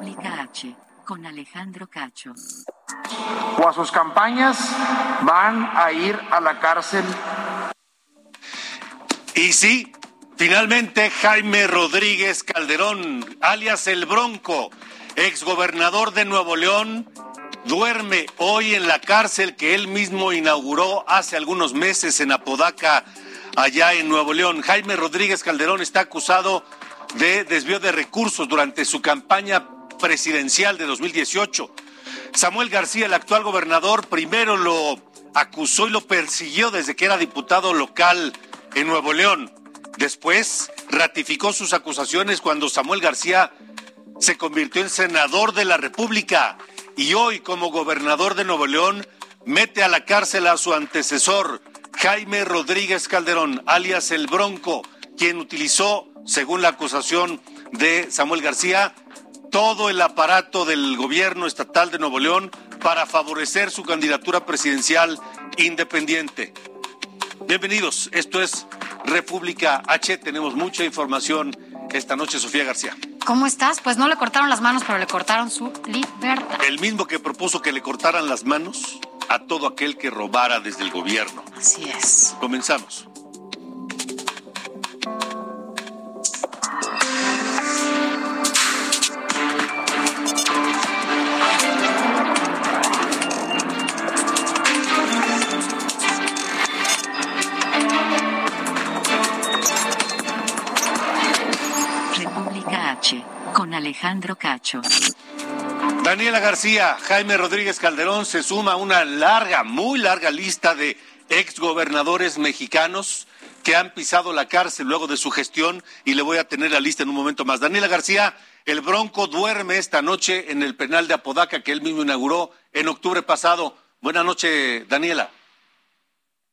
República H, con Alejandro Cacho. o a sus campañas van a ir a la cárcel. Y sí, finalmente Jaime Rodríguez Calderón, alias El Bronco, exgobernador de Nuevo León, duerme hoy en la cárcel que él mismo inauguró hace algunos meses en Apodaca, allá en Nuevo León. Jaime Rodríguez Calderón está acusado de desvío de recursos durante su campaña presidencial de 2018. Samuel García, el actual gobernador, primero lo acusó y lo persiguió desde que era diputado local en Nuevo León. Después ratificó sus acusaciones cuando Samuel García se convirtió en senador de la República y hoy como gobernador de Nuevo León mete a la cárcel a su antecesor, Jaime Rodríguez Calderón, alias El Bronco, quien utilizó, según la acusación de Samuel García, todo el aparato del gobierno estatal de Nuevo León para favorecer su candidatura presidencial independiente. Bienvenidos, esto es República H, tenemos mucha información esta noche, Sofía García. ¿Cómo estás? Pues no le cortaron las manos, pero le cortaron su libertad. El mismo que propuso que le cortaran las manos a todo aquel que robara desde el gobierno. Así es. Comenzamos. Con Alejandro Cacho. Daniela García, Jaime Rodríguez Calderón se suma a una larga, muy larga lista de exgobernadores mexicanos que han pisado la cárcel luego de su gestión y le voy a tener la lista en un momento más. Daniela García, el Bronco duerme esta noche en el penal de Apodaca que él mismo inauguró en octubre pasado. Buenas noches, Daniela.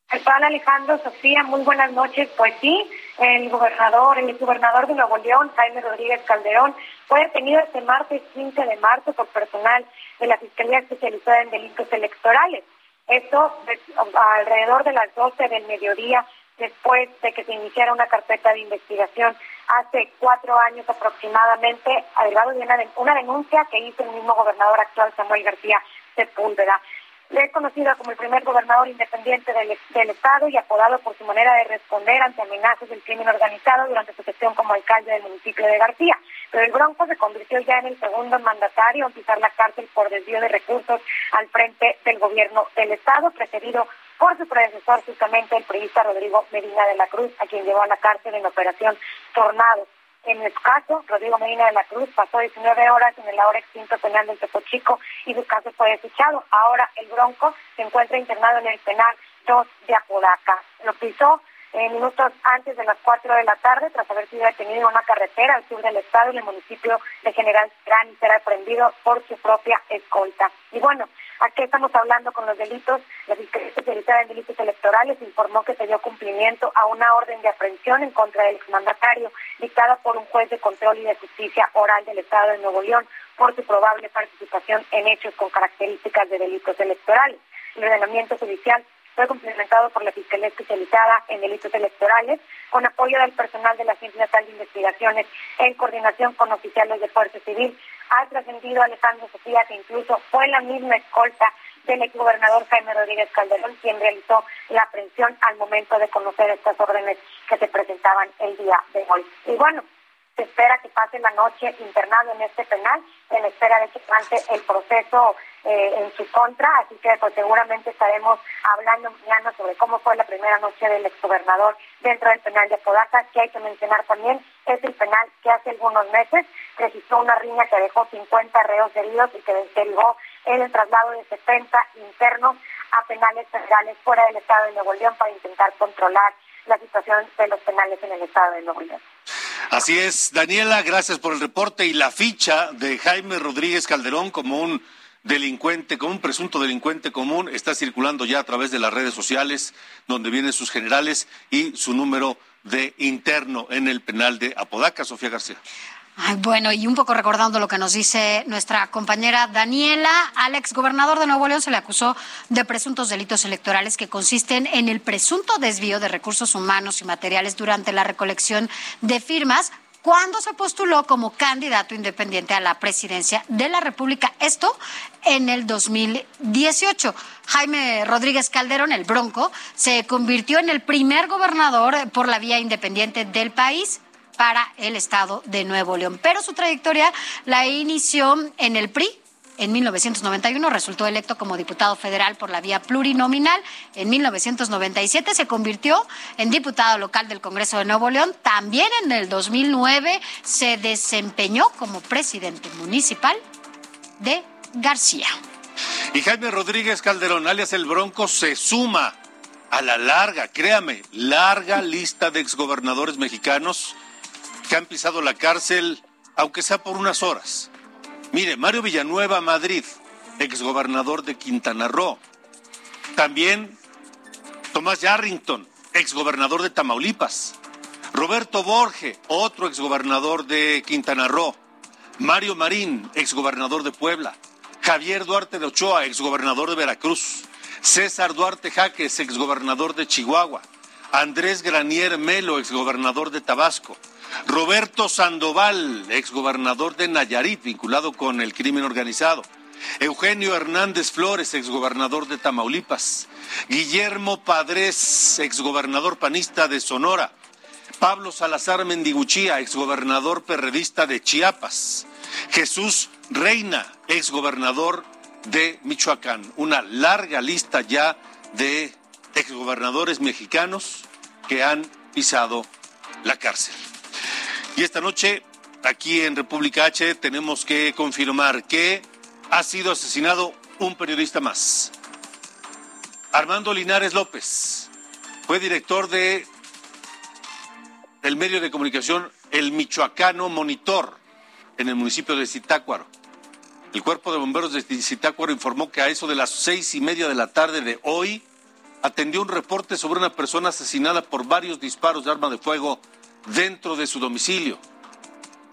¿Qué tal, Alejandro, Sofía? Muy buenas noches. Pues sí, el gobernador, el exgobernador de Nuevo León, Jaime Rodríguez Calderón, fue detenido este martes 15 de marzo por personal de la Fiscalía Especializada en Delitos Electorales. Esto pues, alrededor de las 12 del mediodía, después de que se iniciara una carpeta de investigación hace cuatro años aproximadamente, al grado de una denuncia que hizo el mismo gobernador actual, Samuel García Sepúlveda. Le es conocido como el primer gobernador independiente del, del, Estado y apodado por su manera de responder ante amenazas del crimen organizado durante su gestión como alcalde del municipio de García. Pero el Bronco se convirtió ya en el segundo mandatario en pisar la cárcel por desvío de recursos al frente del gobierno del Estado, precedido por su predecesor, justamente el periodista Rodrigo Medina de la Cruz, a quien llevó a la cárcel en operación Tornado. En el caso, Rodrigo Medina de la Cruz pasó 19 horas en el ahora extinto penal del Tepo Chico y su caso fue desechado. Ahora el Bronco se encuentra internado en el penal 2 de Apodaca. Lo pisó minutos antes de las 4 de la tarde tras haber sido detenido en una carretera al sur del estado en el municipio de General Gran será aprendido por su propia escolta. Y bueno, aquí estamos hablando con los delitos. La Fiscalía Especializada en Delitos Electorales informó que se dio cumplimiento a una orden de aprehensión en contra del exmandatario dictada por un juez de control y de justicia oral del Estado de Nuevo León por su probable participación en hechos con características de delitos electorales. El ordenamiento judicial fue complementado por la Fiscalía Especializada en Delitos Electorales, con apoyo del personal de la Agencia de Investigaciones en coordinación con oficiales de Fuerza Civil. Ha trascendido Alejandro Sofía que incluso fue la misma escolta del exgobernador Jaime Rodríguez Calderón quien realizó la aprehensión al momento de conocer estas órdenes que se presentaban el día de hoy. Y bueno, se espera que pase la noche internado en este penal, en espera de que pase el proceso eh, en su contra, así que pues seguramente estaremos hablando mañana sobre cómo fue la primera noche del exgobernador dentro del penal de Apodaca, que hay que mencionar también, es el penal que hace algunos meses registró una riña que dejó 50 reos heridos y que derivó el traslado de 70 internos a penales federales fuera del estado de Nuevo León para intentar controlar la situación de los penales en el estado de Nuevo León. Así es, Daniela, gracias por el reporte y la ficha de Jaime Rodríguez Calderón como un delincuente, como un presunto delincuente común, está circulando ya a través de las redes sociales, donde vienen sus generales y su número de interno en el penal de Apodaca, Sofía García. Ay, bueno, y un poco recordando lo que nos dice nuestra compañera Daniela, al exgobernador de Nuevo León se le acusó de presuntos delitos electorales que consisten en el presunto desvío de recursos humanos y materiales durante la recolección de firmas cuando se postuló como candidato independiente a la presidencia de la República. Esto en el 2018. Jaime Rodríguez Calderón, el Bronco, se convirtió en el primer gobernador por la vía independiente del país para el estado de Nuevo León. Pero su trayectoria la inició en el PRI, en 1991 resultó electo como diputado federal por la vía plurinominal. En 1997 se convirtió en diputado local del Congreso de Nuevo León. También en el 2009 se desempeñó como presidente municipal de García. Y Jaime Rodríguez Calderón, alias el Bronco, se suma a la larga, créame, larga lista de exgobernadores mexicanos que han pisado la cárcel, aunque sea por unas horas. Mire, Mario Villanueva, Madrid, exgobernador de Quintana Roo. También Tomás Yarrington, exgobernador de Tamaulipas. Roberto Borge, otro exgobernador de Quintana Roo. Mario Marín, exgobernador de Puebla. Javier Duarte de Ochoa, exgobernador de Veracruz. César Duarte Jaques, exgobernador de Chihuahua. Andrés Granier Melo, exgobernador de Tabasco. Roberto Sandoval, exgobernador de Nayarit, vinculado con el crimen organizado. Eugenio Hernández Flores, exgobernador de Tamaulipas. Guillermo Padres, exgobernador panista de Sonora. Pablo Salazar Mendiguchía, exgobernador perredista de Chiapas. Jesús Reina, exgobernador de Michoacán. Una larga lista ya de exgobernadores mexicanos que han pisado la cárcel. Y esta noche, aquí en República H, tenemos que confirmar que ha sido asesinado un periodista más. Armando Linares López fue director de el medio de comunicación El Michoacano Monitor en el municipio de Zitácuaro. El cuerpo de bomberos de Zitácuaro informó que a eso de las seis y media de la tarde de hoy atendió un reporte sobre una persona asesinada por varios disparos de arma de fuego dentro de su domicilio.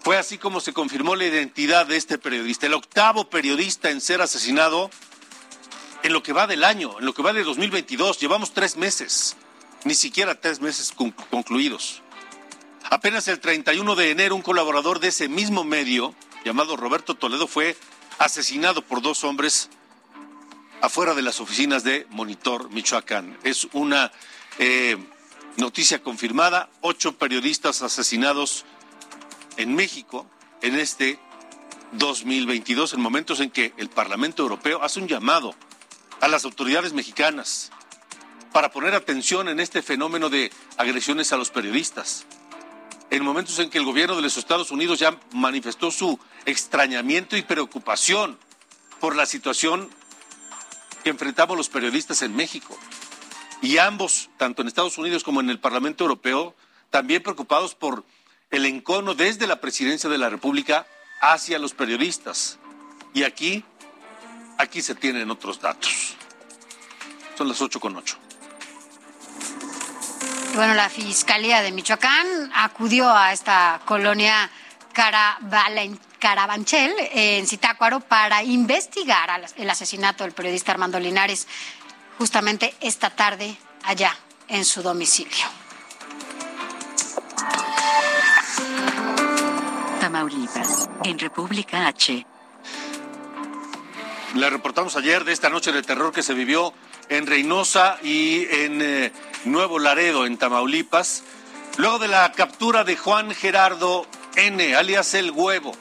Fue así como se confirmó la identidad de este periodista, el octavo periodista en ser asesinado en lo que va del año, en lo que va de 2022. Llevamos tres meses, ni siquiera tres meses concluidos. Apenas el 31 de enero un colaborador de ese mismo medio, llamado Roberto Toledo, fue asesinado por dos hombres afuera de las oficinas de Monitor Michoacán. Es una eh, Noticia confirmada, ocho periodistas asesinados en México en este 2022, en momentos en que el Parlamento Europeo hace un llamado a las autoridades mexicanas para poner atención en este fenómeno de agresiones a los periodistas. En momentos en que el gobierno de los Estados Unidos ya manifestó su extrañamiento y preocupación por la situación que enfrentamos los periodistas en México. Y ambos, tanto en Estados Unidos como en el Parlamento Europeo, también preocupados por el encono desde la presidencia de la República hacia los periodistas. Y aquí, aquí se tienen otros datos. Son las ocho con ocho. Bueno, la Fiscalía de Michoacán acudió a esta colonia Carabanchel en Zitácuaro para investigar el asesinato del periodista Armando Linares justamente esta tarde allá en su domicilio. Tamaulipas, en República H. Le reportamos ayer de esta noche de terror que se vivió en Reynosa y en eh, Nuevo Laredo, en Tamaulipas, luego de la captura de Juan Gerardo N., alias El Huevo.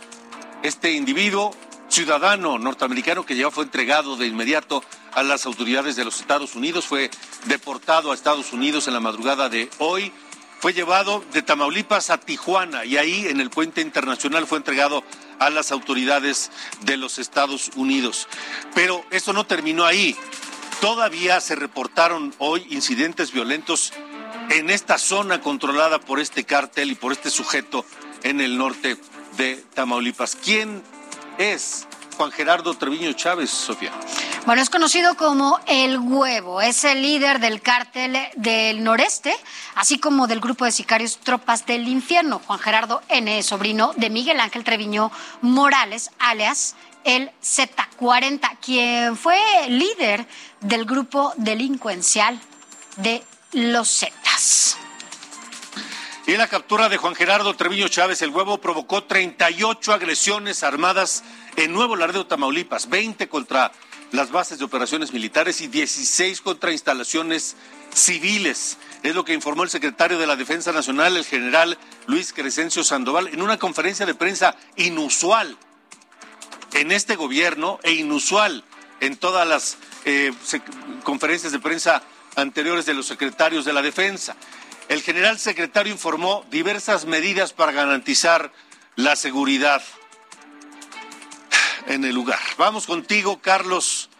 Este individuo, ciudadano norteamericano que ya fue entregado de inmediato a las autoridades de los Estados Unidos, fue deportado a Estados Unidos en la madrugada de hoy, fue llevado de Tamaulipas a Tijuana y ahí en el puente internacional fue entregado a las autoridades de los Estados Unidos. Pero esto no terminó ahí. Todavía se reportaron hoy incidentes violentos en esta zona controlada por este cártel y por este sujeto en el norte de Tamaulipas. ¿Quién es Juan Gerardo Treviño Chávez, Sofía? Bueno, es conocido como El Huevo, es el líder del cártel del noreste, así como del grupo de sicarios Tropas del Infierno. Juan Gerardo N., sobrino de Miguel Ángel Treviño Morales, alias el Z40, quien fue líder del grupo delincuencial de los Zetas. Y la captura de Juan Gerardo Treviño Chávez, el huevo, provocó 38 agresiones armadas en Nuevo Laredo, Tamaulipas, 20 contra las bases de operaciones militares y 16 contra instalaciones civiles. Es lo que informó el secretario de la Defensa Nacional, el general Luis Crescencio Sandoval, en una conferencia de prensa inusual en este gobierno e inusual en todas las eh, conferencias de prensa anteriores de los secretarios de la Defensa. El general secretario informó diversas medidas para garantizar la seguridad en el lugar. Vamos contigo, Carlos.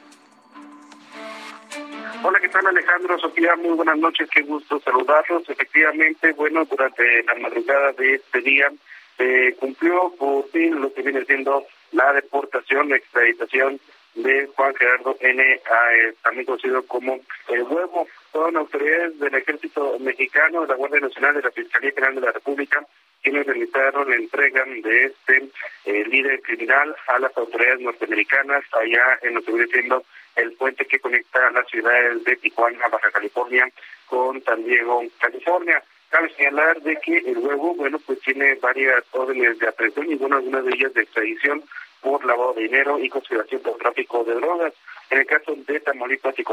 Hola, ¿qué tal Alejandro? Sofía, muy buenas noches, qué gusto saludarlos. Efectivamente, bueno, durante la madrugada de este día se cumplió por fin lo que viene siendo la deportación, la extraditación de Juan Gerardo N., eh, también conocido como El Huevo. Son autoridades del Ejército Mexicano, de la Guardia Nacional, de la Fiscalía General de la República, quienes realizaron la entrega de este eh, líder criminal a las autoridades norteamericanas allá en lo que viene siendo el puente que conecta las ciudades de Tijuana, Baja California, con San Diego, California. Cabe señalar de que el huevo, bueno, pues tiene varias órdenes de aprehensión y bueno, algunas de ellas de extradición por lavado de dinero y consideración por tráfico de drogas. En el caso de Tamaulipas y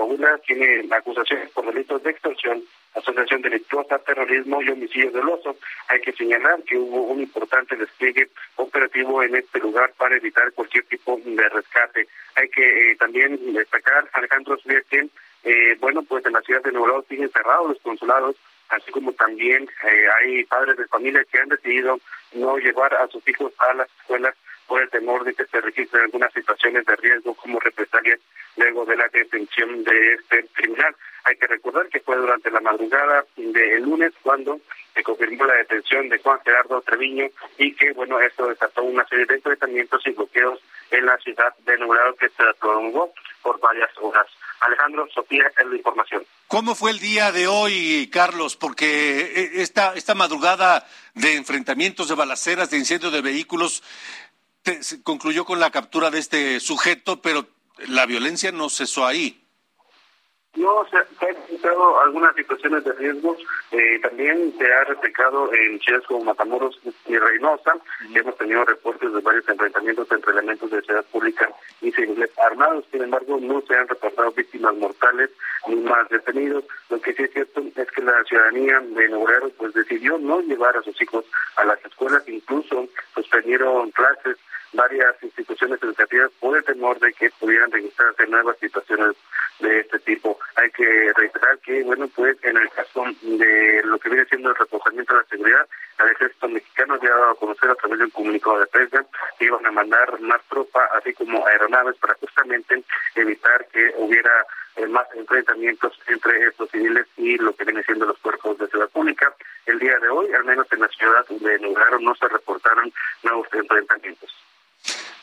tiene acusaciones por delitos de extorsión, asociación delictuosa, terrorismo y homicidio doloso. Hay que señalar que hubo un importante despliegue operativo en este lugar para evitar cualquier tipo de rescate. Hay que eh, también destacar, Alejandro que, eh, bueno, pues en la ciudad de Nuevo León siguen cerrados los consulados, así como también eh, hay padres de familia que han decidido no llevar a sus hijos a las escuelas por el temor de que se registren algunas situaciones de riesgo como represalias luego de la detención de este criminal. Hay que recordar que fue durante la madrugada del lunes cuando se confirmó la detención de Juan Gerardo Treviño y que, bueno, esto desató una serie de enfrentamientos y bloqueos en la ciudad de Nublado que se prolongó por varias horas. Alejandro, Sofía, es la información. ¿Cómo fue el día de hoy, Carlos? Porque eh, esta, esta madrugada de enfrentamientos, de balaceras, de incendios de vehículos, se concluyó con la captura de este sujeto, pero la violencia no cesó ahí. No, se, han encontrado algunas situaciones de riesgo. Eh, también se ha replicado en ciudades como Matamoros y Reynosa. Hemos tenido reportes de varios enfrentamientos entre elementos de seguridad pública y civiles armados. Sin embargo, no se han reportado víctimas mortales ni más detenidos. Lo que sí es cierto es que la ciudadanía de Nuevo pues decidió no llevar a sus hijos a las escuelas, incluso suspendieron clases varias instituciones educativas por el temor de que pudieran registrarse nuevas situaciones de este tipo. Hay que reiterar que, bueno, pues en el caso de lo que viene siendo el reforzamiento de la seguridad, el ejército mexicano había dado a conocer a través de un comunicado de prensa que iban a mandar más tropa, así como aeronaves, para justamente evitar que hubiera eh, más enfrentamientos entre estos civiles y lo que viene siendo los cuerpos de seguridad pública. El día de hoy, al menos en la ciudad de Nogaro, no se reportaron nuevos enfrentamientos.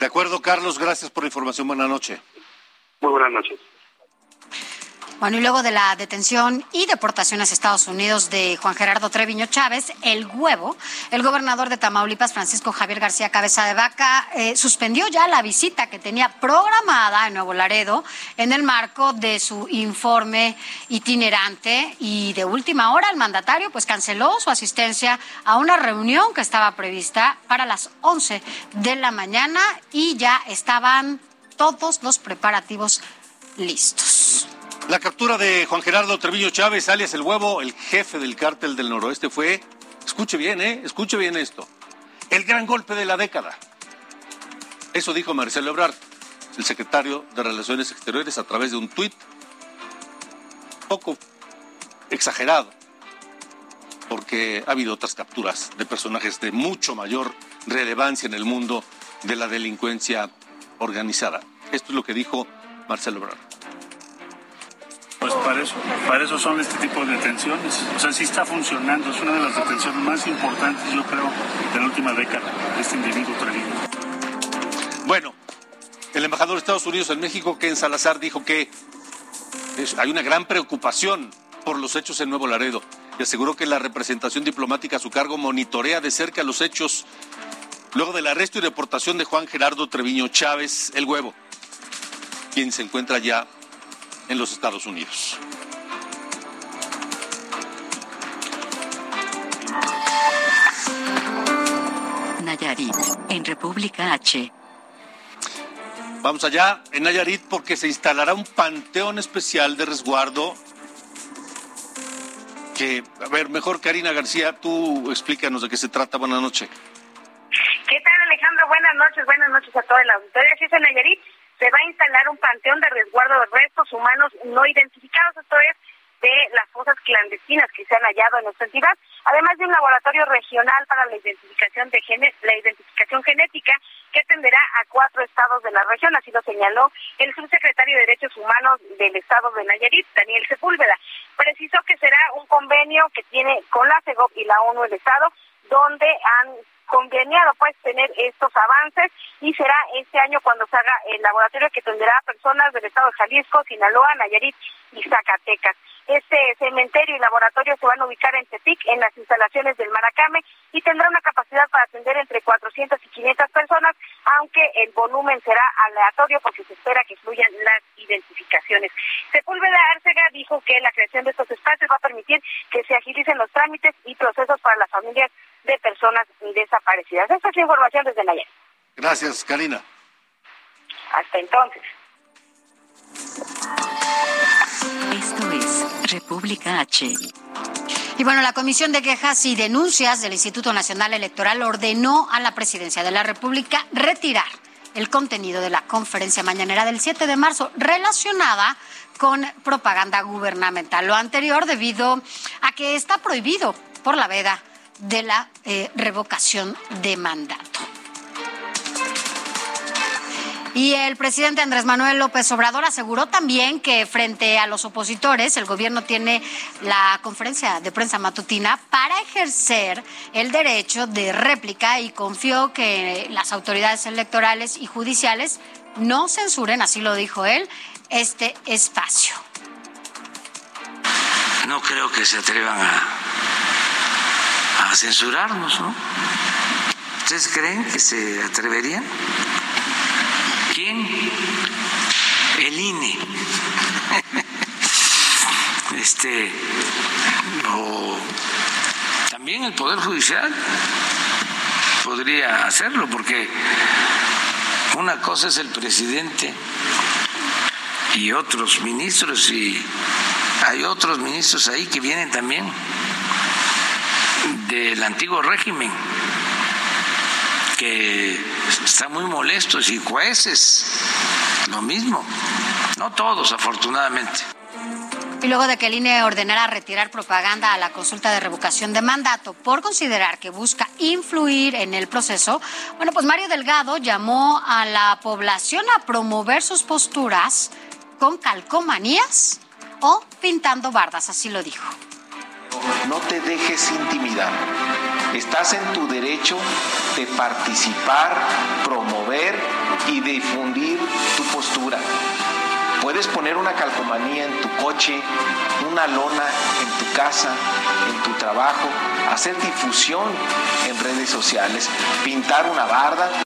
De acuerdo, Carlos, gracias por la información. Buenas noches. Muy buenas noches. Bueno, y luego de la detención y deportación a Estados Unidos de Juan Gerardo Treviño Chávez, el huevo, el gobernador de Tamaulipas, Francisco Javier García Cabeza de Vaca, eh, suspendió ya la visita que tenía programada en Nuevo Laredo en el marco de su informe itinerante y de última hora el mandatario pues canceló su asistencia a una reunión que estaba prevista para las 11 de la mañana y ya estaban todos los preparativos listos. La captura de Juan Gerardo Treviño Chávez, alias El Huevo, el jefe del cártel del noroeste, fue, escuche bien, ¿eh? Escuche bien esto, el gran golpe de la década. Eso dijo Marcelo Ebrard, el secretario de Relaciones Exteriores, a través de un tuit poco exagerado, porque ha habido otras capturas de personajes de mucho mayor relevancia en el mundo de la delincuencia organizada. Esto es lo que dijo Marcelo Ebrard. Pues para eso, para eso son este tipo de detenciones. O sea, sí está funcionando. Es una de las detenciones más importantes, yo creo, de la última década, este individuo Treviño. Bueno, el embajador de Estados Unidos en México, Ken Salazar, dijo que hay una gran preocupación por los hechos en Nuevo Laredo y aseguró que la representación diplomática a su cargo monitorea de cerca los hechos luego del arresto y deportación de Juan Gerardo Treviño Chávez, el huevo, quien se encuentra ya en los Estados Unidos. Nayarit, en República H. Vamos allá, en Nayarit, porque se instalará un panteón especial de resguardo. Que, a ver, mejor Karina García, tú explícanos de qué se trata. Buenas noches. ¿Qué tal, Alejandro? Buenas noches, buenas noches a toda la auditoría. Así es, en Nayarit se va a instalar un panteón de resguardo de restos humanos no identificados, esto es, de las fosas clandestinas que se han hallado en nuestra entidad, además de un laboratorio regional para la identificación de la identificación genética que atenderá a cuatro estados de la región, así lo señaló el subsecretario de Derechos Humanos del estado de Nayarit, Daniel Sepúlveda. Precisó que será un convenio que tiene con la CEGOP y la ONU el estado, donde han conveniado pues tener estos avances y será este año cuando se haga el laboratorio que tendrá personas del estado de Jalisco, Sinaloa, Nayarit y Zacatecas. Este cementerio y laboratorio se van a ubicar en Tepic, en las instalaciones del Maracame, y tendrá una capacidad para atender entre 400 y 500 personas, aunque el volumen será aleatorio porque se espera que fluyan las identificaciones. Sepúlveda Arcega dijo que la creación de estos espacios va a permitir que se agilicen los trámites y procesos para las familias de personas desaparecidas. Esta es la información desde ayer. Gracias, Karina. Hasta entonces. Esto es República H. Y bueno, la Comisión de Quejas y Denuncias del Instituto Nacional Electoral ordenó a la Presidencia de la República retirar el contenido de la conferencia mañanera del 7 de marzo relacionada con propaganda gubernamental. Lo anterior debido a que está prohibido por la veda de la eh, revocación de mandato. Y el presidente Andrés Manuel López Obrador aseguró también que frente a los opositores el gobierno tiene la conferencia de prensa matutina para ejercer el derecho de réplica y confió que las autoridades electorales y judiciales no censuren, así lo dijo él, este espacio. No creo que se atrevan a censurarnos, ¿no? ¿Ustedes creen que se atreverían? ¿Quién? El INE. Este, o también el Poder Judicial podría hacerlo, porque una cosa es el presidente y otros ministros, y hay otros ministros ahí que vienen también del antiguo régimen, que están muy molestos, y jueces, lo mismo, no todos afortunadamente. Y luego de que el INE ordenara retirar propaganda a la consulta de revocación de mandato por considerar que busca influir en el proceso, bueno, pues Mario Delgado llamó a la población a promover sus posturas con calcomanías o pintando bardas, así lo dijo. No te dejes intimidar. Estás en tu derecho de participar, promover y difundir tu postura. Puedes poner una calcomanía en tu coche, una lona en tu casa, en tu trabajo, hacer difusión en redes sociales, pintar una barda.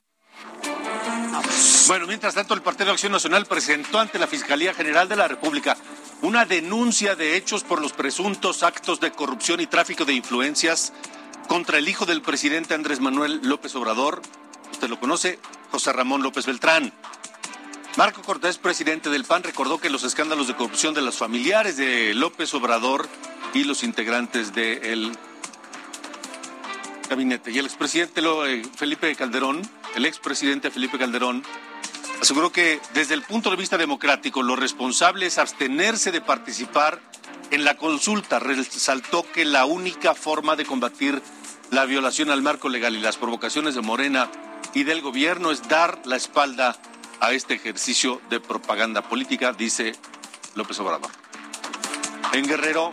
Bueno, mientras tanto, el Partido de Acción Nacional presentó ante la Fiscalía General de la República una denuncia de hechos por los presuntos actos de corrupción y tráfico de influencias contra el hijo del presidente Andrés Manuel López Obrador. Usted lo conoce, José Ramón López Beltrán. Marco Cortés, presidente del PAN, recordó que los escándalos de corrupción de los familiares de López Obrador y los integrantes del gabinete. Y el expresidente eh, Felipe Calderón, el expresidente Felipe Calderón, aseguró que desde el punto de vista democrático lo responsable es abstenerse de participar en la consulta. Resaltó que la única forma de combatir la violación al marco legal y las provocaciones de Morena y del gobierno es dar la espalda a este ejercicio de propaganda política, dice López Obrador. En Guerrero,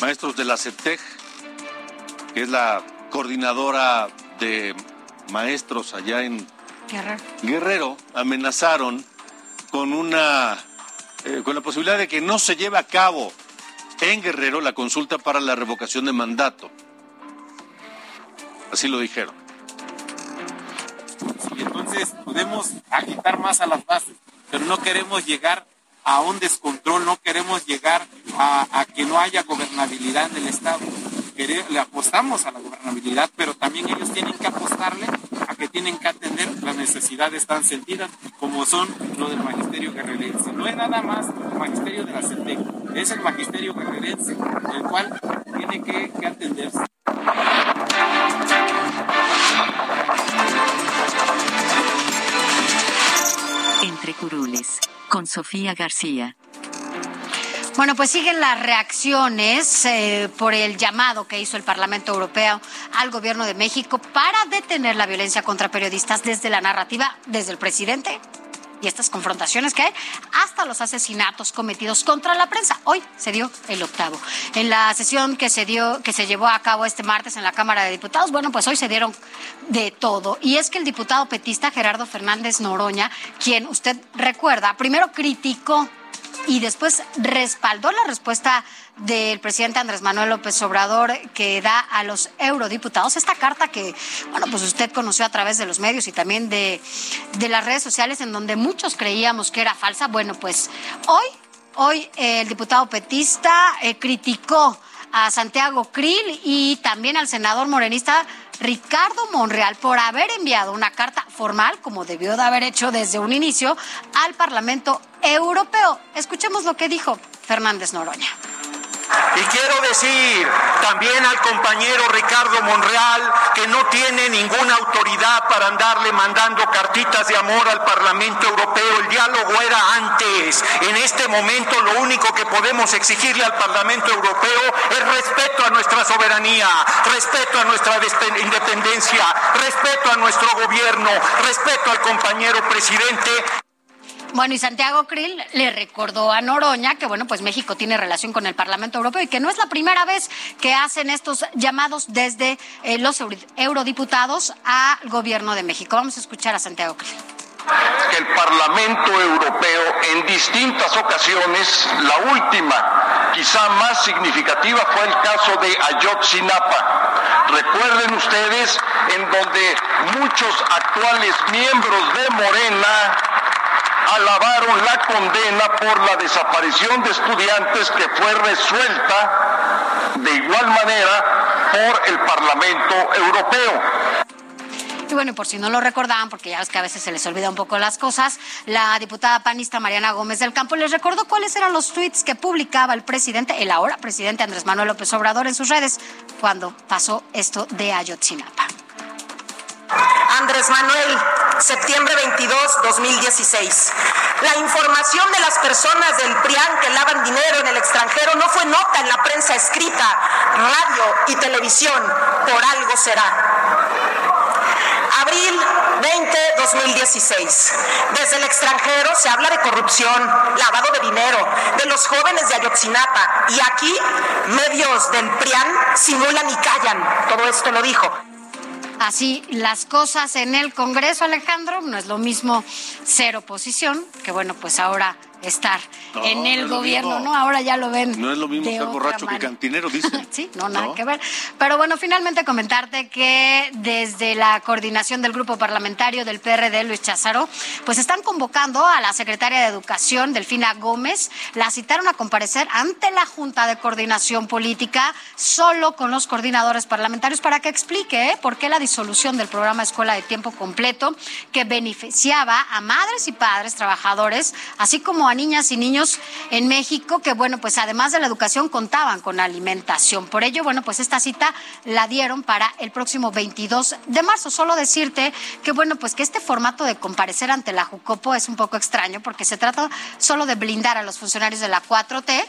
maestros de la CETEC, que es la coordinadora de maestros allá en Guerrero, Guerrero amenazaron con una eh, con la posibilidad de que no se lleve a cabo en Guerrero la consulta para la revocación de mandato. Así lo dijeron. Entonces podemos agitar más a las bases, pero no queremos llegar a un descontrol, no queremos llegar a que no haya gobernabilidad en el Estado. Le apostamos a la gobernabilidad, pero también ellos tienen que apostarle a que tienen que atender las necesidades tan sentidas como son lo del magisterio guerrerense. No es nada más el magisterio de la CETEC, es el magisterio guerrerense, el cual tiene que atenderse. Entre curules, con Sofía García. Bueno, pues siguen las reacciones eh, por el llamado que hizo el Parlamento Europeo al gobierno de México para detener la violencia contra periodistas desde la narrativa, desde el presidente y estas confrontaciones que hay, hasta los asesinatos cometidos contra la prensa. Hoy se dio el octavo. En la sesión que se dio, que se llevó a cabo este martes en la Cámara de Diputados, bueno, pues hoy se dieron de todo. Y es que el diputado petista Gerardo Fernández Noroña, quien usted recuerda, primero criticó y después respaldó la respuesta del presidente Andrés Manuel López Obrador que da a los eurodiputados esta carta que, bueno, pues usted conoció a través de los medios y también de, de las redes sociales en donde muchos creíamos que era falsa. Bueno, pues hoy, hoy el diputado petista eh, criticó a Santiago Krill y también al senador morenista Ricardo Monreal por haber enviado una carta formal, como debió de haber hecho desde un inicio, al Parlamento Europeo. Escuchemos lo que dijo Fernández Noroña. Y quiero decir también al compañero Ricardo Monreal que no tiene ninguna autoridad para andarle mandando cartitas de amor al Parlamento Europeo. El diálogo era antes. En este momento lo único que podemos exigirle al Parlamento Europeo es respeto a nuestra soberanía, respeto a nuestra independencia, respeto a nuestro gobierno, respeto al compañero presidente. Bueno, y Santiago Krill le recordó a Noroña que, bueno, pues México tiene relación con el Parlamento Europeo y que no es la primera vez que hacen estos llamados desde eh, los euro- eurodiputados al gobierno de México. Vamos a escuchar a Santiago Krill. el Parlamento Europeo en distintas ocasiones, la última, quizá más significativa, fue el caso de Ayotzinapa. Recuerden ustedes en donde muchos actuales miembros de Morena alabaron la condena por la desaparición de estudiantes que fue resuelta de igual manera por el Parlamento Europeo. Y bueno, y por si no lo recordaban, porque ya ves que a veces se les olvida un poco las cosas, la diputada panista Mariana Gómez del Campo les recordó cuáles eran los tweets que publicaba el presidente, el ahora presidente Andrés Manuel López Obrador en sus redes cuando pasó esto de Ayotzinapa. Andrés Manuel, septiembre 22, 2016. La información de las personas del PRIAN que lavan dinero en el extranjero no fue nota en la prensa escrita, radio y televisión. Por algo será. Abril 20, 2016. Desde el extranjero se habla de corrupción, lavado de dinero, de los jóvenes de Ayotzinapa. Y aquí, medios del PRIAN simulan y callan. Todo esto lo dijo. Así las cosas en el Congreso, Alejandro, no es lo mismo ser oposición, que bueno, pues ahora estar No, en el gobierno. ¿no? Ahora ya lo ven. No es lo mismo estar borracho que cantinero, dice. Sí, no, nada ¿No? que ver. Pero bueno, finalmente comentarte que desde la coordinación del grupo parlamentario del PRD, Luis Cházaro, pues están convocando a la secretaria de Educación, Delfina Gómez. La citaron a comparecer ante la Junta de Coordinación Política, solo con los coordinadores parlamentarios, para que explique ¿eh? por qué la disolución del programa Escuela de Tiempo Completo, que beneficiaba a madres y padres trabajadores, así como a niñas y niños en México, que bueno, pues además de la educación contaban con alimentación. Por ello, bueno, pues esta cita la dieron para el próximo 22 de marzo. Solo decirte que bueno, pues que este formato de comparecer ante la Jucopo es un poco extraño porque se trata solo de blindar a los funcionarios de la 4T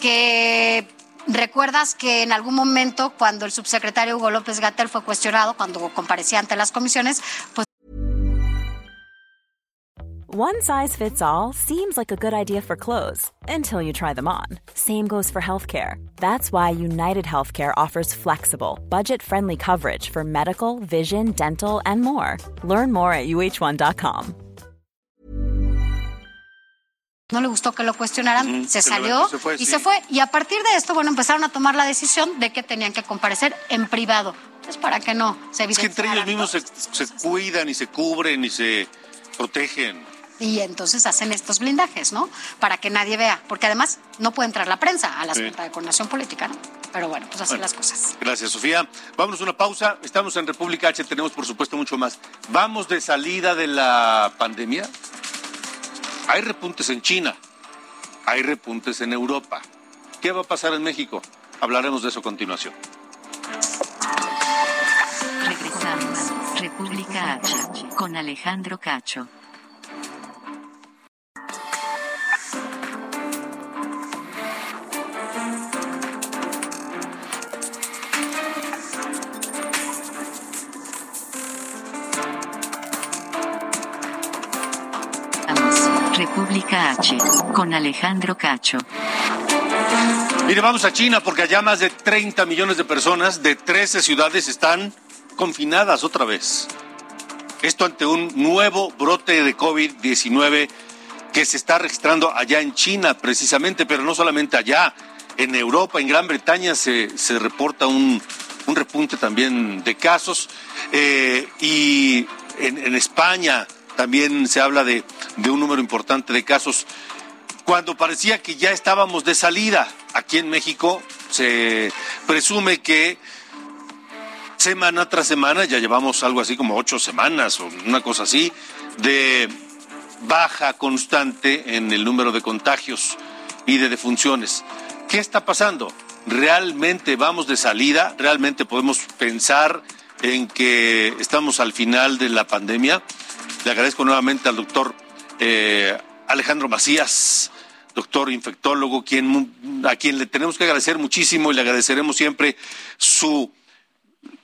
que Recuerdas que en algún momento, cuando el subsecretario Hugo López Gatel fue cuestionado, cuando comparecía ante las comisiones, pues. One size fits all seems like a good idea for clothes until you try them on. Same goes for healthcare. That's why United Healthcare offers flexible, budget friendly coverage for medical, vision, dental, and more. Learn more at uh1.com. no le gustó que lo cuestionaran, Ujú, se se salió se fue, y sí. se fue. Y a partir de esto, bueno, empezaron a tomar la decisión de que tenían que comparecer en privado. Pues para que no se Es que entre ellos mismos se, se cuidan y se cubren y se protegen. Y entonces hacen estos blindajes, ¿no? Para que nadie vea. Porque además no puede entrar la prensa a la Sí. Junta de Coordinación Política, ¿no? Pero bueno, pues así Bueno. las cosas. Gracias, Sofía. Vámonos a una pausa. Estamos en República H, tenemos por supuesto mucho más. ¿Vamos de salida de la pandemia? Hay repuntes en China, hay repuntes en Europa. ¿Qué va a pasar en México? Hablaremos de eso a continuación. Regresamos. República H. Con Alejandro Cacho. República H. Con Alejandro Cacho. Mire, vamos a China porque allá más de 30 millones de personas de 13 ciudades están confinadas otra vez. Esto ante un nuevo brote de COVID-19 que se está registrando allá en China precisamente, pero no solamente allá, en Europa, en Gran Bretaña se, se reporta un, un repunte también de casos eh, y en, en España también se habla de, de un número importante de casos cuando parecía que ya estábamos de salida. Aquí en México se presume que semana tras semana, ya llevamos algo así como ocho semanas o una cosa así, de baja constante en el número de contagios y de defunciones. ¿Qué está pasando? ¿Realmente vamos de salida? ¿Realmente podemos pensar en que estamos al final de la pandemia? Le agradezco nuevamente al doctor eh, Alejandro Macías, doctor infectólogo, quien, a quien le tenemos que agradecer muchísimo y le agradeceremos siempre su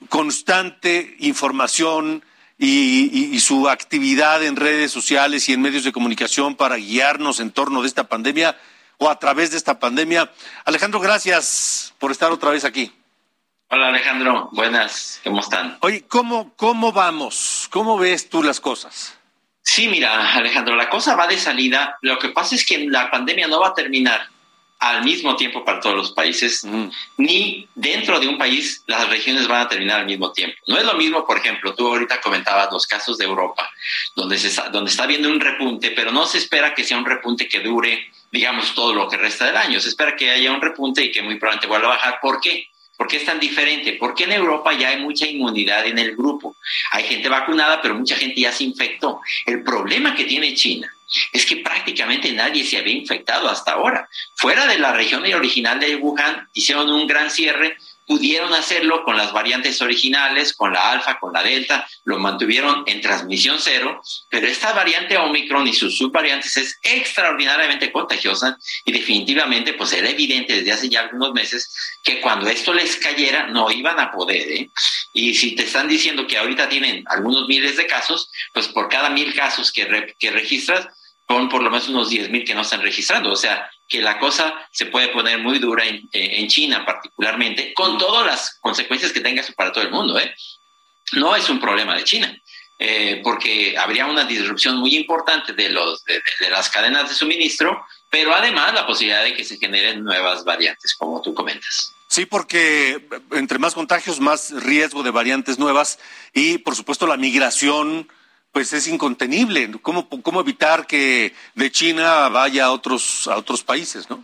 constante información y, y- y su actividad en redes sociales y en medios de comunicación para guiarnos en torno de esta pandemia o a través de esta pandemia. Alejandro, gracias por estar otra vez aquí. Hola Alejandro, buenas, ¿cómo están? Oye, ¿cómo, cómo vamos? ¿Cómo ves tú las cosas? Sí, mira Alejandro, la cosa va de salida. Lo que pasa es que la pandemia no va a terminar al mismo tiempo para todos los países, ni dentro de un país las regiones van a terminar al mismo tiempo. No es lo mismo, por ejemplo, tú ahorita comentabas los casos de Europa, donde, se está, donde está viendo un repunte, pero no se espera que sea un repunte que dure, digamos, todo lo que resta del año. Se espera que haya un repunte y que muy probablemente vuelva a bajar. ¿Por qué? ¿Por qué es tan diferente? Porque en Europa ya hay mucha inmunidad en el grupo. Hay gente vacunada, pero mucha gente ya se infectó. El problema que tiene China es que prácticamente nadie se había infectado hasta ahora. Fuera de la región original de Wuhan, hicieron un gran cierre, pudieron hacerlo con las variantes originales, con la alfa, con la delta, lo mantuvieron en transmisión cero, pero esta variante Omicron y sus subvariantes es extraordinariamente contagiosa y definitivamente pues era evidente desde hace ya algunos meses que cuando esto les cayera no iban a poder. ¿eh? Y si te están diciendo que ahorita tienen algunos miles de casos, pues por cada mil casos que, re- que registras, con por lo menos unos 10 mil que no están registrando. O sea, que la cosa se puede poner muy dura en, en China particularmente, con todas las consecuencias que tenga eso para todo el mundo. ¿eh? No es un problema de China. eh, porque habría una disrupción muy importante de, los, de- de las cadenas de suministro, pero además la posibilidad de que se generen nuevas variantes, como tú comentas. Sí, porque entre más contagios, más riesgo de variantes nuevas y, por supuesto, la migración, pues es incontenible. ¿Cómo, cómo evitar que de China vaya a otros, a otros países, no?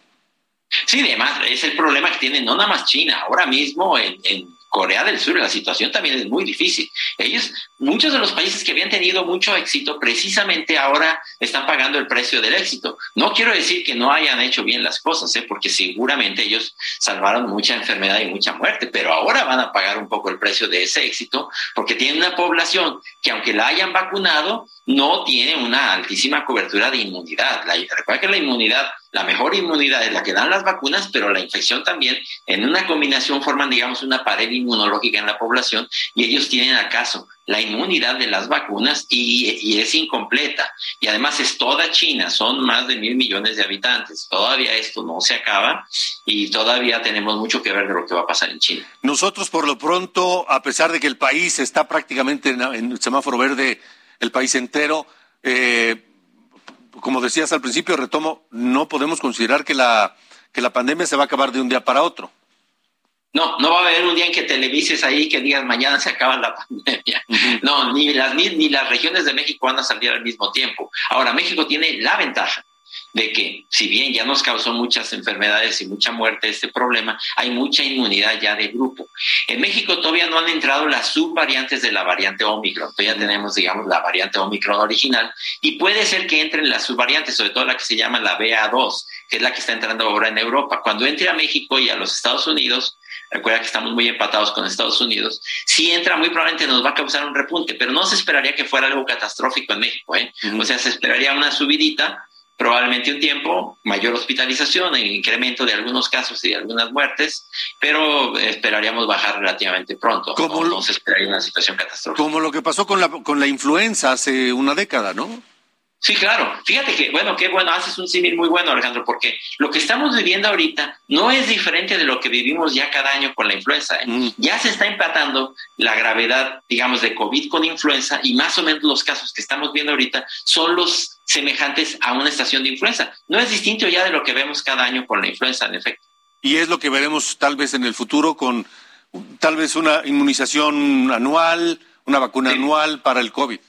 Sí, además, es el problema que tiene no nada más China. Ahora mismo en, en Corea del Sur la situación también es muy difícil. Ellos, muchos de los países que habían tenido mucho éxito, precisamente ahora están pagando el precio del éxito. No quiero decir que no hayan hecho bien las cosas, ¿eh? porque seguramente ellos salvaron mucha enfermedad y mucha muerte, pero ahora van a pagar un poco el precio de ese éxito, porque tienen una población que aunque la hayan vacunado, no tiene una altísima cobertura de inmunidad. Recuerda que la inmunidad la mejor inmunidad es la que dan las vacunas, pero la infección también, en una combinación forman, digamos, una pared inmunológica en la población y ellos tienen acaso la inmunidad de las vacunas y, es incompleta. Y además es toda China, son más de mil millones de habitantes. Todavía esto no se acaba y todavía tenemos mucho que ver de lo que va a pasar en China. Nosotros, por lo pronto, a pesar de que el país está prácticamente en, el semáforo verde, el país entero, eh, como decías al principio, retomo, no podemos considerar que la, que la pandemia se va a acabar de un día para otro. No, no va a haber un día en que televises ahí que digas mañana se acaba la pandemia. No, ni las, ni las regiones de México van a salir al mismo tiempo. Ahora, México tiene la ventaja de que si bien ya nos causó muchas enfermedades y mucha muerte este problema, hay mucha inmunidad ya de grupo. En México todavía no han entrado las subvariantes de la variante Omicron, todavía tenemos, digamos, la variante Omicron original y puede ser que entren las subvariantes, sobre todo la que se llama la BA2, que es la que está entrando ahora en Europa. Cuando entre a México y a los Estados Unidos, recuerda que estamos muy empatados con Estados Unidos, si entra muy probablemente nos va a causar un repunte, pero no se esperaría que fuera algo catastrófico en México, ¿eh? O sea, se esperaría una subidita probablemente un tiempo, mayor hospitalización, el incremento de algunos casos y de algunas muertes, pero esperaríamos bajar relativamente pronto. ¿Cómo no, se esperaría una situación catastrófica. Como lo que pasó con la, con la influenza hace una década, ¿no? Sí, claro. Fíjate que, bueno, qué bueno, haces un símil muy bueno, Alejandro, porque lo que estamos viviendo ahorita no es diferente de lo que vivimos ya cada año con la influenza. ¿eh? Mm. Ya se está empatando la gravedad, digamos, de COVID con influenza y más o menos los casos que estamos viendo ahorita son los semejantes a una estación de influenza. No es distinto ya de lo que vemos cada año con la influenza, en efecto. Y es lo que veremos tal vez en el futuro con tal vez una inmunización anual, una vacuna anual para el COVID.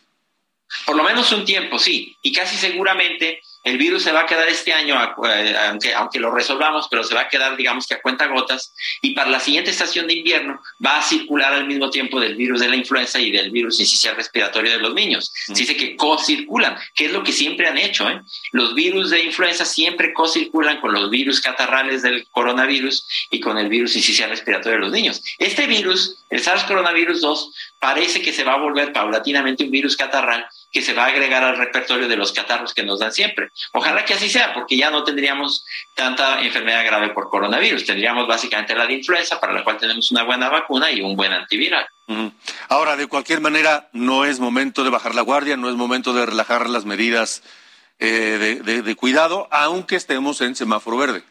Por lo menos un tiempo, sí. Y casi seguramente el virus se va a quedar este año, eh, aunque, aunque lo resolvamos, pero se va a quedar, digamos que a cuenta gotas, y para la siguiente estación de invierno va a circular al mismo tiempo del virus de la influenza y del virus incisional respiratorio de los niños. Se dice que co-circulan, que es lo que siempre han hecho. ¿eh? Los virus de influenza siempre co-circulan con los virus catarrales del coronavirus y con el virus incisional respiratorio de los niños. Este virus, el SARS coronavirus 2, parece que se va a volver paulatinamente un virus catarral que se va a agregar al repertorio de los catarros que nos dan siempre. Ojalá que así sea, porque ya no tendríamos tanta enfermedad grave por coronavirus. Tendríamos básicamente la de influenza, para la cual tenemos una buena vacuna y un buen antiviral. Ahora, de cualquier manera, no es momento de bajar la guardia, no es momento de relajar las medidas eh, de cuidado, aunque estemos en semáforo verde.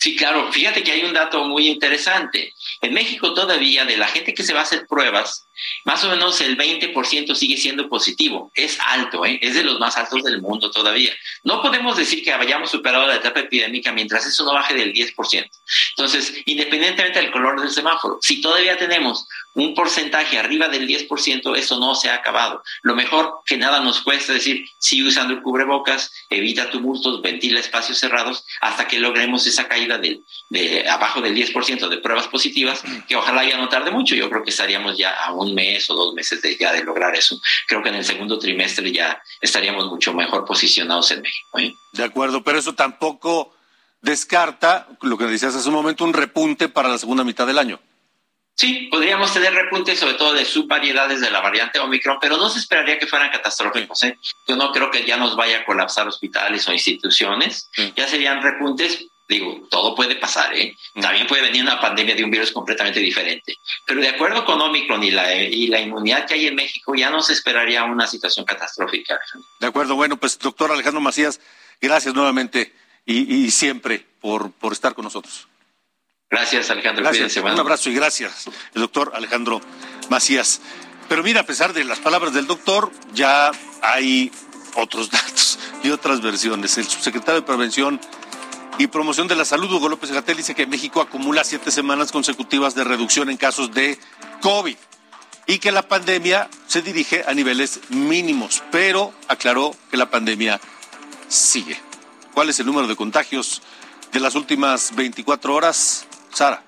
Sí, claro. Fíjate que hay un dato muy interesante. En México todavía de la gente que se va a hacer pruebas, más o menos el 20% sigue siendo positivo. Es alto, ¿eh? es de los más altos del mundo todavía. No podemos decir que hayamos superado la etapa epidémica mientras eso no baje del 10%. Entonces, independientemente del color del semáforo, si todavía tenemos un porcentaje arriba del 10%, eso no se ha acabado. Lo mejor que nada nos cuesta decir, sigue usando el cubrebocas, evita tumultos, ventila espacios cerrados, hasta que logremos esa caída de, de abajo del 10% de pruebas positivas, que ojalá ya no tarde mucho. Yo creo que estaríamos ya a un mes o dos meses de, ya de lograr eso. Creo que en el segundo trimestre ya estaríamos mucho mejor posicionados en México. ¿eh? De acuerdo, pero eso tampoco descarta, lo que decías hace un momento, un repunte para la segunda mitad del año. Sí, podríamos tener repuntes sobre todo de subvariedades de la variante Omicron, pero no se esperaría que fueran catastróficos. ¿eh? Yo no creo que ya nos vaya a colapsar hospitales o instituciones. Ya serían repuntes, digo, todo puede pasar. ¿eh? También puede venir una pandemia de un virus completamente diferente. Pero de acuerdo con Omicron y la, y la inmunidad que hay en México, ya no se esperaría una situación catastrófica. De acuerdo, bueno, pues doctor Alejandro Macías, gracias nuevamente y, y siempre por, por estar con nosotros. Gracias, Alejandro. Gracias. Un abrazo y gracias, el doctor Alejandro Macías. Pero mira, a pesar de las palabras del doctor, ya hay otros datos y otras versiones. El subsecretario de Prevención y Promoción de la Salud, Hugo López Gatel, dice que México acumula siete semanas consecutivas de reducción en casos de COVID y que la pandemia se dirige a niveles mínimos, pero aclaró que la pandemia sigue. ¿Cuál es el número de contagios de las últimas 24 horas? Sara.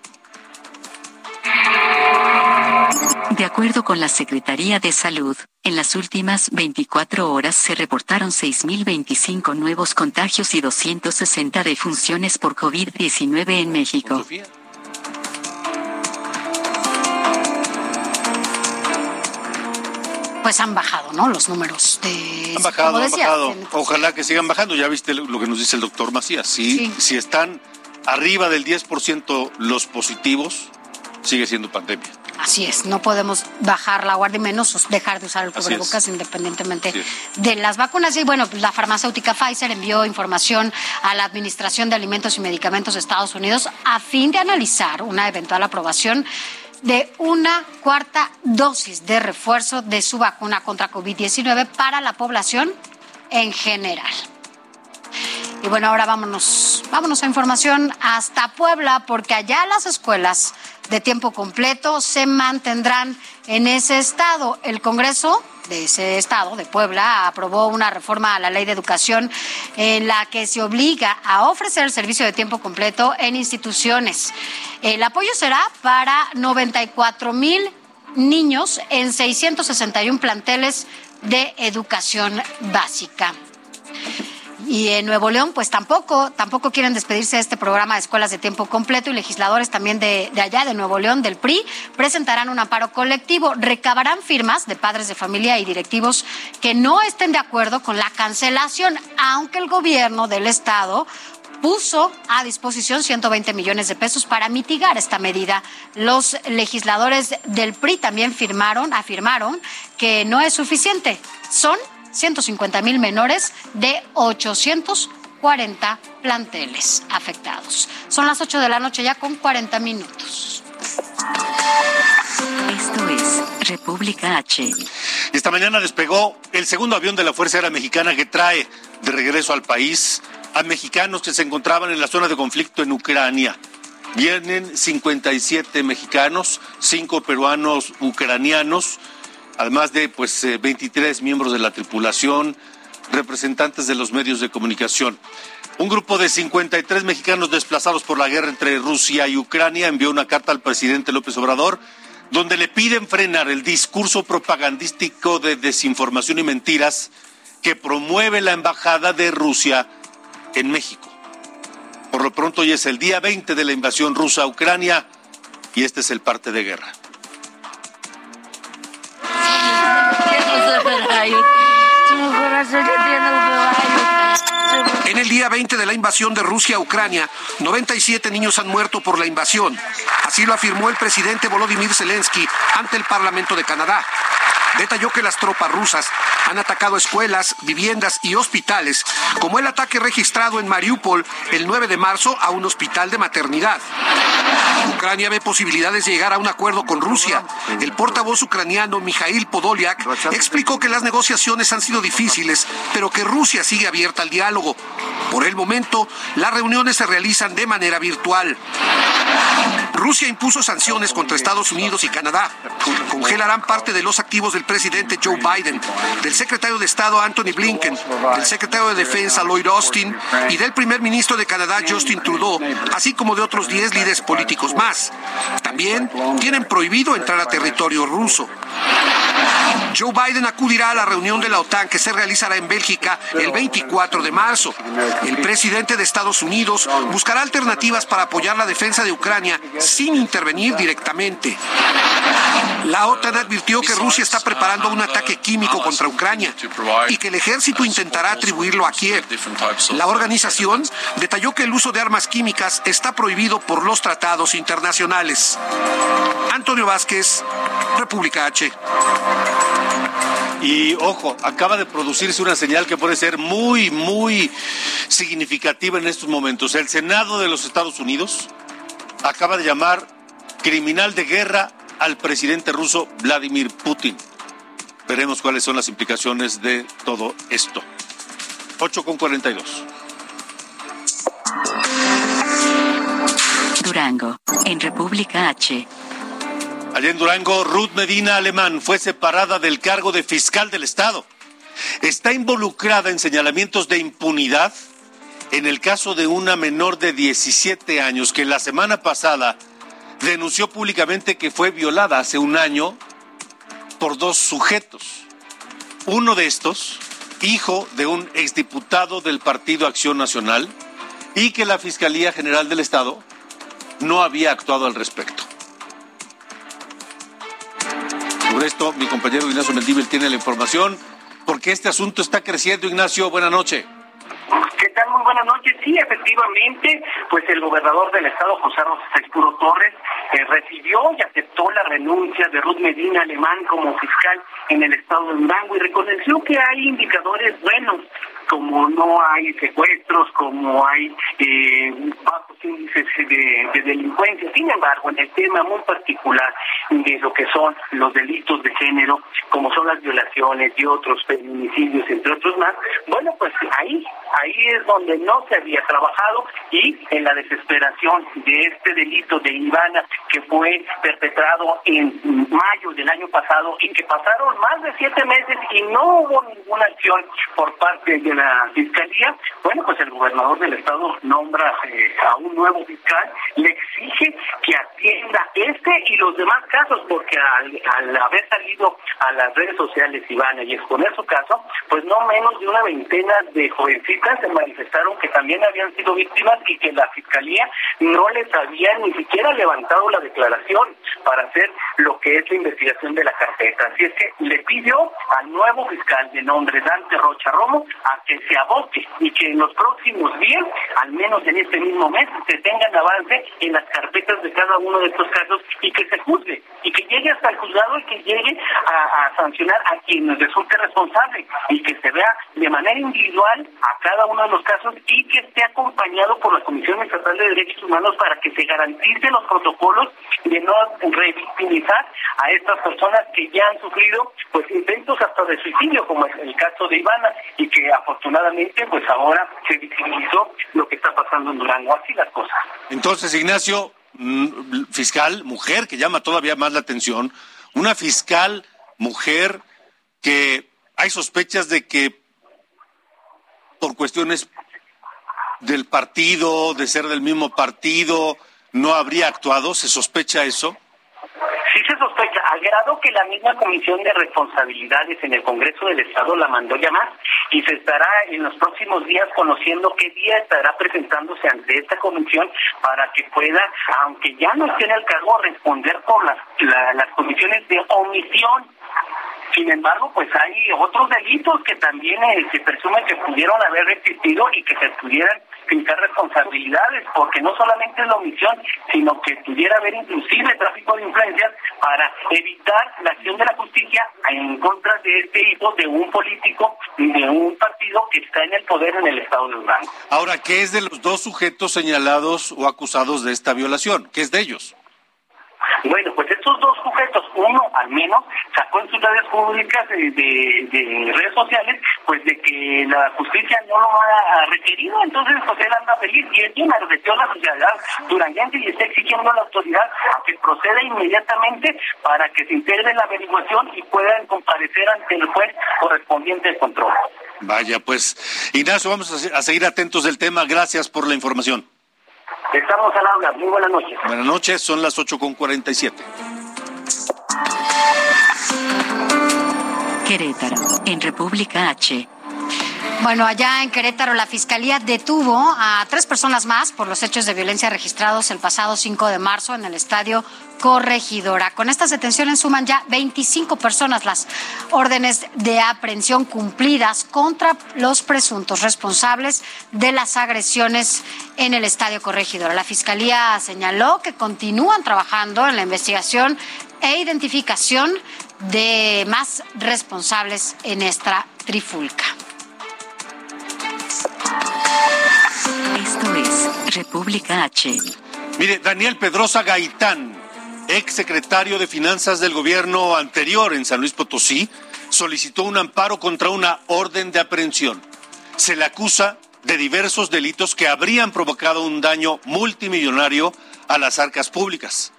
De acuerdo con la Secretaría de Salud, en las últimas 24 horas se reportaron 6.025 nuevos contagios y 260 defunciones por COVID-19 en México. pues han bajado, ¿no? Los números de... Han bajado, han bajado. Ojalá que sigan bajando. Ya viste lo que nos dice el doctor Macías. Si, si están arriba del 10% los positivos, sigue siendo pandemia. Así es, no podemos bajar la guardia y menos dejar de usar el cubrebocas independientemente de las vacunas. Y bueno, la farmacéutica Pfizer envió información a la Administración de Alimentos y Medicamentos de Estados Unidos a fin de analizar una eventual aprobación de una cuarta dosis de refuerzo de su vacuna contra COVID-19 para la población en general. Y bueno, ahora vámonos, vámonos a información hasta Puebla, porque allá las escuelas de tiempo completo se mantendrán en ese estado. El Congreso de ese estado, de Puebla, aprobó una reforma a la ley de educación en la que se obliga a ofrecer servicio de tiempo completo en instituciones. El apoyo será para 94 mil niños en 661 planteles de educación básica. Y en Nuevo León, pues tampoco, tampoco quieren despedirse de este programa de escuelas de tiempo completo y legisladores también de, allá, de Nuevo León, del PRI, presentarán un amparo colectivo, recabarán firmas de padres de familia y directivos que no estén de acuerdo con la cancelación, aunque el gobierno del estado puso a disposición 120 millones de pesos para mitigar esta medida. Los legisladores del PRI también firmaron, afirmaron que no es suficiente. Son 150 mil menores de 840 planteles afectados. Son las 8 de la noche ya con 40 minutos. Esto es República H. Esta mañana despegó el segundo avión de la Fuerza Aérea Mexicana que trae de regreso al país a mexicanos que se encontraban en la zona de conflicto en Ucrania. Vienen 57 mexicanos, 5 peruanos ucranianos además de pues 23 eh, miembros de la tripulación, representantes de los medios de comunicación. Un grupo de 53 mexicanos desplazados por la guerra entre Rusia y Ucrania envió una carta al presidente López Obrador donde le piden frenar el discurso propagandístico de desinformación y mentiras que promueve la embajada de Rusia en México. Por lo pronto hoy es el día 20 de la invasión rusa a Ucrania y este es el parte de guerra. En el día 20 de la invasión de Rusia a Ucrania, 97 niños han muerto por la invasión. Así lo afirmó el presidente Volodymyr Zelensky ante el Parlamento de Canadá detalló que las tropas rusas han atacado escuelas, viviendas y hospitales, como el ataque registrado en Mariupol el 9 de marzo a un hospital de maternidad. Ucrania ve posibilidades de llegar a un acuerdo con Rusia. El portavoz ucraniano Mikhail Podolyak explicó que las negociaciones han sido difíciles, pero que Rusia sigue abierta al diálogo. Por el momento, las reuniones se realizan de manera virtual. Rusia impuso sanciones contra Estados Unidos y Canadá. Congelarán parte de los activos del presidente Joe Biden, del secretario de Estado Anthony Blinken, del secretario de Defensa Lloyd Austin y del primer ministro de Canadá Justin Trudeau, así como de otros 10 líderes políticos más. También tienen prohibido entrar a territorio ruso. Joe Biden acudirá a la reunión de la OTAN que se realizará en Bélgica el 24 de marzo. El presidente de Estados Unidos buscará alternativas para apoyar la defensa de Ucrania sin intervenir directamente. La OTAN advirtió que Rusia está preparando un ataque químico contra Ucrania y que el ejército intentará atribuirlo a Kiev. La organización detalló que el uso de armas químicas está prohibido por los tratados internacionales. Antonio Vázquez, República H. Y ojo, acaba de producirse una señal que puede ser muy, muy significativa en estos momentos. El Senado de los Estados Unidos acaba de llamar criminal de guerra al presidente ruso Vladimir Putin. Veremos cuáles son las implicaciones de todo esto. 8 con 42. Durango, en República H. Allá en Durango, Ruth Medina Alemán fue separada del cargo de fiscal del Estado. Está involucrada en señalamientos de impunidad en el caso de una menor de 17 años que la semana pasada denunció públicamente que fue violada hace un año por dos sujetos. Uno de estos, hijo de un exdiputado del Partido Acción Nacional, y que la Fiscalía General del Estado no había actuado al respecto. sobre esto, mi compañero Ignacio Mendíbel tiene la información, porque este asunto está creciendo. Ignacio, buena noche. ¿Qué tal? Muy buenas noches. Sí, efectivamente, pues el gobernador del estado, José Rosa Puro Torres, eh, recibió y aceptó la renuncia de Ruth Medina Alemán como fiscal en el estado de Durango y reconoció que hay indicadores buenos como no hay secuestros, como hay eh, bajos índices de, delincuencia. Sin embargo, en el tema muy particular de lo que son los delitos de género, como son las violaciones y otros feminicidios, entre otros más, bueno, pues ahí, ahí es donde no se había trabajado y en la desesperación de este delito de Ivana que fue perpetrado en mayo del año pasado y que pasaron más de siete meses y no hubo ninguna acción por parte de la fiscalía, bueno, pues el gobernador del estado nombra eh, a un nuevo fiscal, le exige que atienda este y los demás casos, porque al, haber salido a las redes sociales Ivana y exponer su caso, pues no menos de una veintena de jovencitas se manifestaron que también habían sido víctimas y que la fiscalía no les había ni siquiera levantado la declaración para hacer lo que es la investigación de la carpeta. Así es que le pidió al nuevo fiscal de nombre Dante Rocha Romo a que se aboque y que en los próximos días, al menos en este mismo mes, se tengan avance en las carpetas de cada uno de estos casos y que se juzgue y que llegue hasta el juzgado y que llegue a, sancionar a quien resulte responsable y que se vea de manera individual a cada uno de los casos y que esté acompañado por la Comisión Estatal de Derechos Humanos para que se garanticen los protocolos de no revictimizar a estas personas que ya han sufrido pues intentos hasta de suicidio como es el caso de Ivana y que afortunadamente pues ahora se visibilizó lo que está pasando en Durango así las cosas entonces Ignacio mm, fiscal mujer que llama todavía más la atención una fiscal mujer que hay sospechas de que por cuestiones del partido, de ser del mismo partido, no habría actuado? ¿Se sospecha eso? Sospecha, al grado que la misma Comisión de Responsabilidades en el Congreso del Estado la mandó llamar y se estará en los próximos días conociendo qué día estará presentándose ante esta comisión para que pueda, aunque ya no esté en el cargo, responder por las, las comisiones de omisión. Sin embargo, pues hay otros delitos que también eh, se presume que pudieron haber existido y que se pudieran responsabilidades, porque no solamente es la omisión, sino que pudiera haber inclusive tráfico de influencias para evitar la acción de la justicia en contra de este hijo de un político de un partido que está en el poder en el estado de Durango. Ahora, ¿qué es de los dos sujetos señalados o acusados de esta violación? ¿Qué es de ellos? Bueno, pues estos dos sujetos, uno al menos sacó en sus redes públicas de, redes sociales, pues de que la justicia no lo ha requerido, entonces pues él anda feliz y quien agredió a la sociedad duranguense y está exigiendo a la autoridad que proceda inmediatamente para que se integre la averiguación y puedan comparecer ante el juez correspondiente de control. Vaya, pues Ignacio, vamos a seguir atentos del tema. Gracias por la información. Estamos al habla. Muy buenas noches. Buenas noches, son las 8.47. Querétaro, en República H. Bueno, allá en Querétaro la Fiscalía detuvo a tres personas más por los hechos de violencia registrados el pasado 5 de marzo en el estadio Corregidora. Con estas detenciones suman ya 25 personas las órdenes de aprehensión cumplidas contra los presuntos responsables de las agresiones en el estadio Corregidora. La Fiscalía señaló que continúan trabajando en la investigación e identificación de más responsables en esta trifulca. República H. Mire, Daniel Pedrosa Gaitán, ex secretario de Finanzas del gobierno anterior en San Luis Potosí, solicitó un amparo contra una orden de aprehensión. Se le acusa de diversos delitos que habrían provocado un daño multimillonario a las arcas públicas.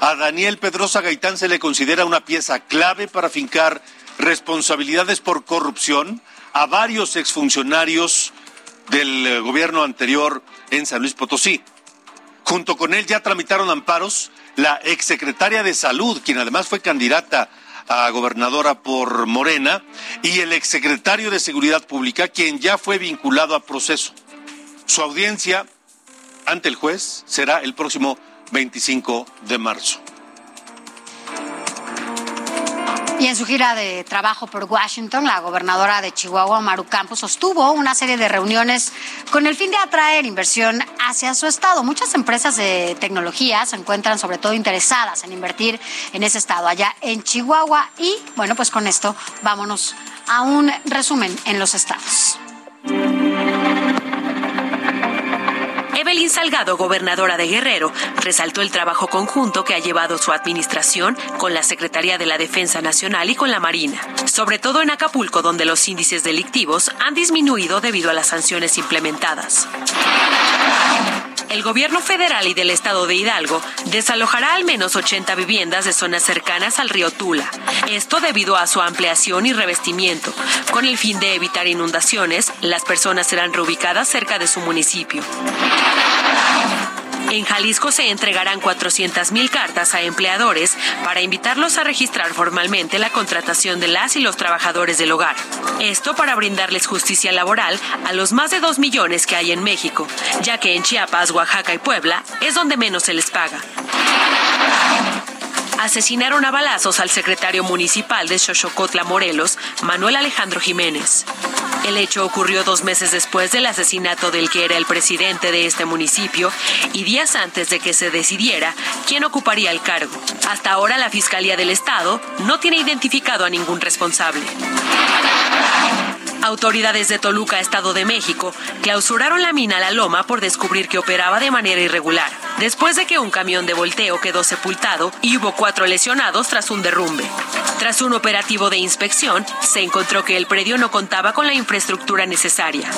A Daniel Pedrosa Gaitán se le considera una pieza clave para fincar responsabilidades por corrupción a varios exfuncionarios del eh, gobierno anterior en San Luis Potosí. Junto con él ya tramitaron amparos la exsecretaria de Salud, quien además fue candidata a gobernadora por Morena, y el exsecretario de Seguridad Pública, quien ya fue vinculado a proceso. Su audiencia ante el juez será el próximo 25 de marzo. Y en su gira de trabajo por Washington, la gobernadora de Chihuahua, Maru Campos, sostuvo una serie de reuniones con el fin de atraer inversión hacia su estado. Muchas empresas de tecnología se encuentran sobre todo interesadas en invertir en ese estado, allá en Chihuahua. Y bueno, pues con esto vámonos a un resumen en los estados. Evelyn Salgado, gobernadora de Guerrero, resaltó el trabajo conjunto que ha llevado su administración con la Secretaría de la Defensa Nacional y con la Marina, sobre todo en Acapulco, donde los índices delictivos han disminuido debido a las sanciones implementadas. El gobierno federal y del estado de Hidalgo desalojará al menos 80 viviendas de zonas cercanas al río Tula. Esto debido a su ampliación y revestimiento. Con el fin de evitar inundaciones, las personas serán reubicadas cerca de su municipio. En Jalisco se entregarán 400.000 cartas a empleadores para invitarlos a registrar formalmente la contratación de las y los trabajadores del hogar. Esto para brindarles justicia laboral a los más de 2 millones que hay en México, ya que en Chiapas, Oaxaca y Puebla es donde menos se les paga asesinaron a balazos al secretario municipal de Xochocotla, Morelos, Manuel Alejandro Jiménez. El hecho ocurrió dos meses después del asesinato del que era el presidente de este municipio y días antes de que se decidiera quién ocuparía el cargo. Hasta ahora la Fiscalía del Estado no tiene identificado a ningún responsable. Autoridades de Toluca, Estado de México, clausuraron la mina La Loma por descubrir que operaba de manera irregular, después de que un camión de volteo quedó sepultado y hubo cuatro lesionados tras un derrumbe. Tras un operativo de inspección, se encontró que el predio no contaba con la infraestructura necesaria.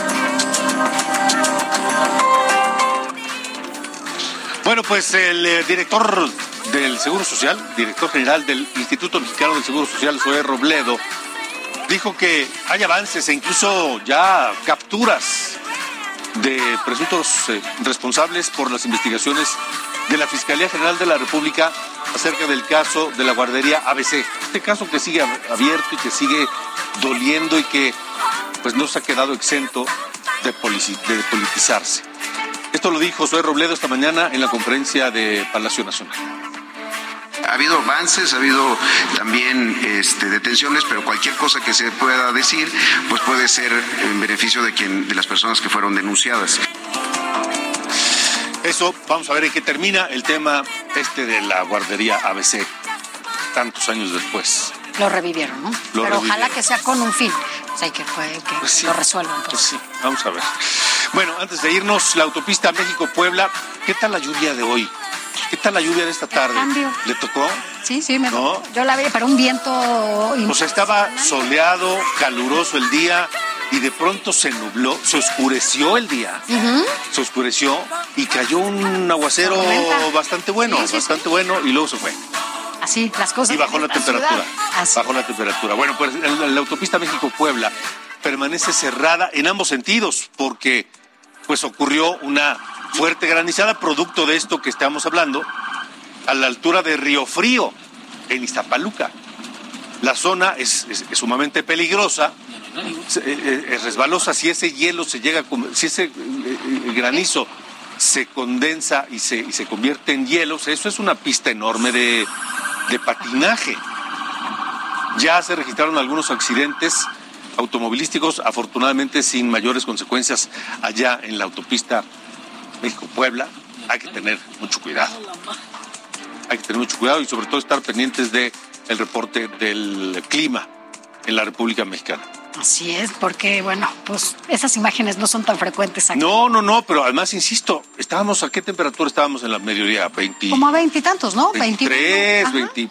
Bueno, pues el eh, director del Seguro Social, director general del Instituto Mexicano del Seguro Social, Zoé Robledo, dijo que hay avances e incluso ya capturas de presuntos eh, responsables por las investigaciones de la Fiscalía General de la República acerca del caso de la guardería ABC. Este caso que sigue abierto y que sigue doliendo y que pues no se ha quedado exento de, de politizarse. Esto lo dijo Zoé Robledo esta mañana en la conferencia de Palacio Nacional ha habido avances, ha habido también este, detenciones, pero cualquier cosa que se pueda decir, pues puede ser en beneficio de quien, de las personas que fueron denunciadas. Eso, vamos a ver en qué termina el tema este de la guardería ABC, tantos años después. Lo revivieron, ¿no? Pero ojalá que sea con un fin. O sea, que, que pues lo resuelvan. Pues sí, vamos a ver. Bueno, antes de irnos, la autopista México-Puebla, ¿qué tal la lluvia de hoy? ¿Qué tal la lluvia de esta tarde? ¿Le tocó? Sí, sí, me tocó. Yo la vi, pero un viento. Pues estaba soleado, caluroso el día y de pronto se nubló, se oscureció el día, se oscureció y cayó un aguacero bastante bueno, bastante bueno y luego se fue. Así, las cosas. Y bajó la, temperatura. Bajó la temperatura. Bueno, pues la autopista México-Puebla permanece cerrada en ambos sentidos porque pues ocurrió una fuerte granizada, producto de esto que estamos hablando, a la altura de Río Frío, en Iztapaluca. La zona es, sumamente peligrosa, eh, eh, es, resbalosa. Si ese hielo se llega, si ese eh, granizo se condensa y se, convierte en hielos, eso es una pista enorme de patinaje. Ya se registraron algunos accidentes automovilísticos, afortunadamente sin mayores consecuencias allá en la autopista México-Puebla, hay que tener mucho cuidado. Hay que tener mucho cuidado y sobre todo estar pendientes del el reporte del clima en la República Mexicana. Así es, porque bueno, pues esas imágenes no son tan frecuentes aquí. No, no, no, pero además insisto, estábamos a qué temperatura estábamos en la mediodía, 20. Como a veintitantos, ¿no? 23, 20,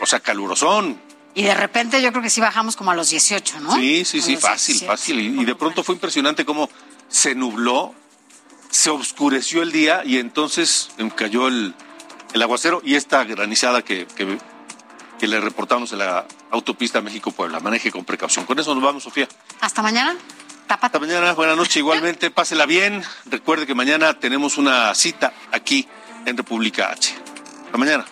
o sea, calurosón. Y de repente yo creo que sí bajamos como a los 18, ¿no? Sí, sí, sí, fácil, fácil. y de pronto fue impresionante cómo se nubló se oscureció el día y entonces cayó el, aguacero y esta granizada que, que, le reportamos en la autopista México-Puebla. Maneje con precaución. Con eso nos vamos, Sofía. Hasta mañana. Hasta mañana, buenas noches igualmente. Pásela bien. Recuerde que mañana tenemos una cita aquí en República H. Hasta mañana.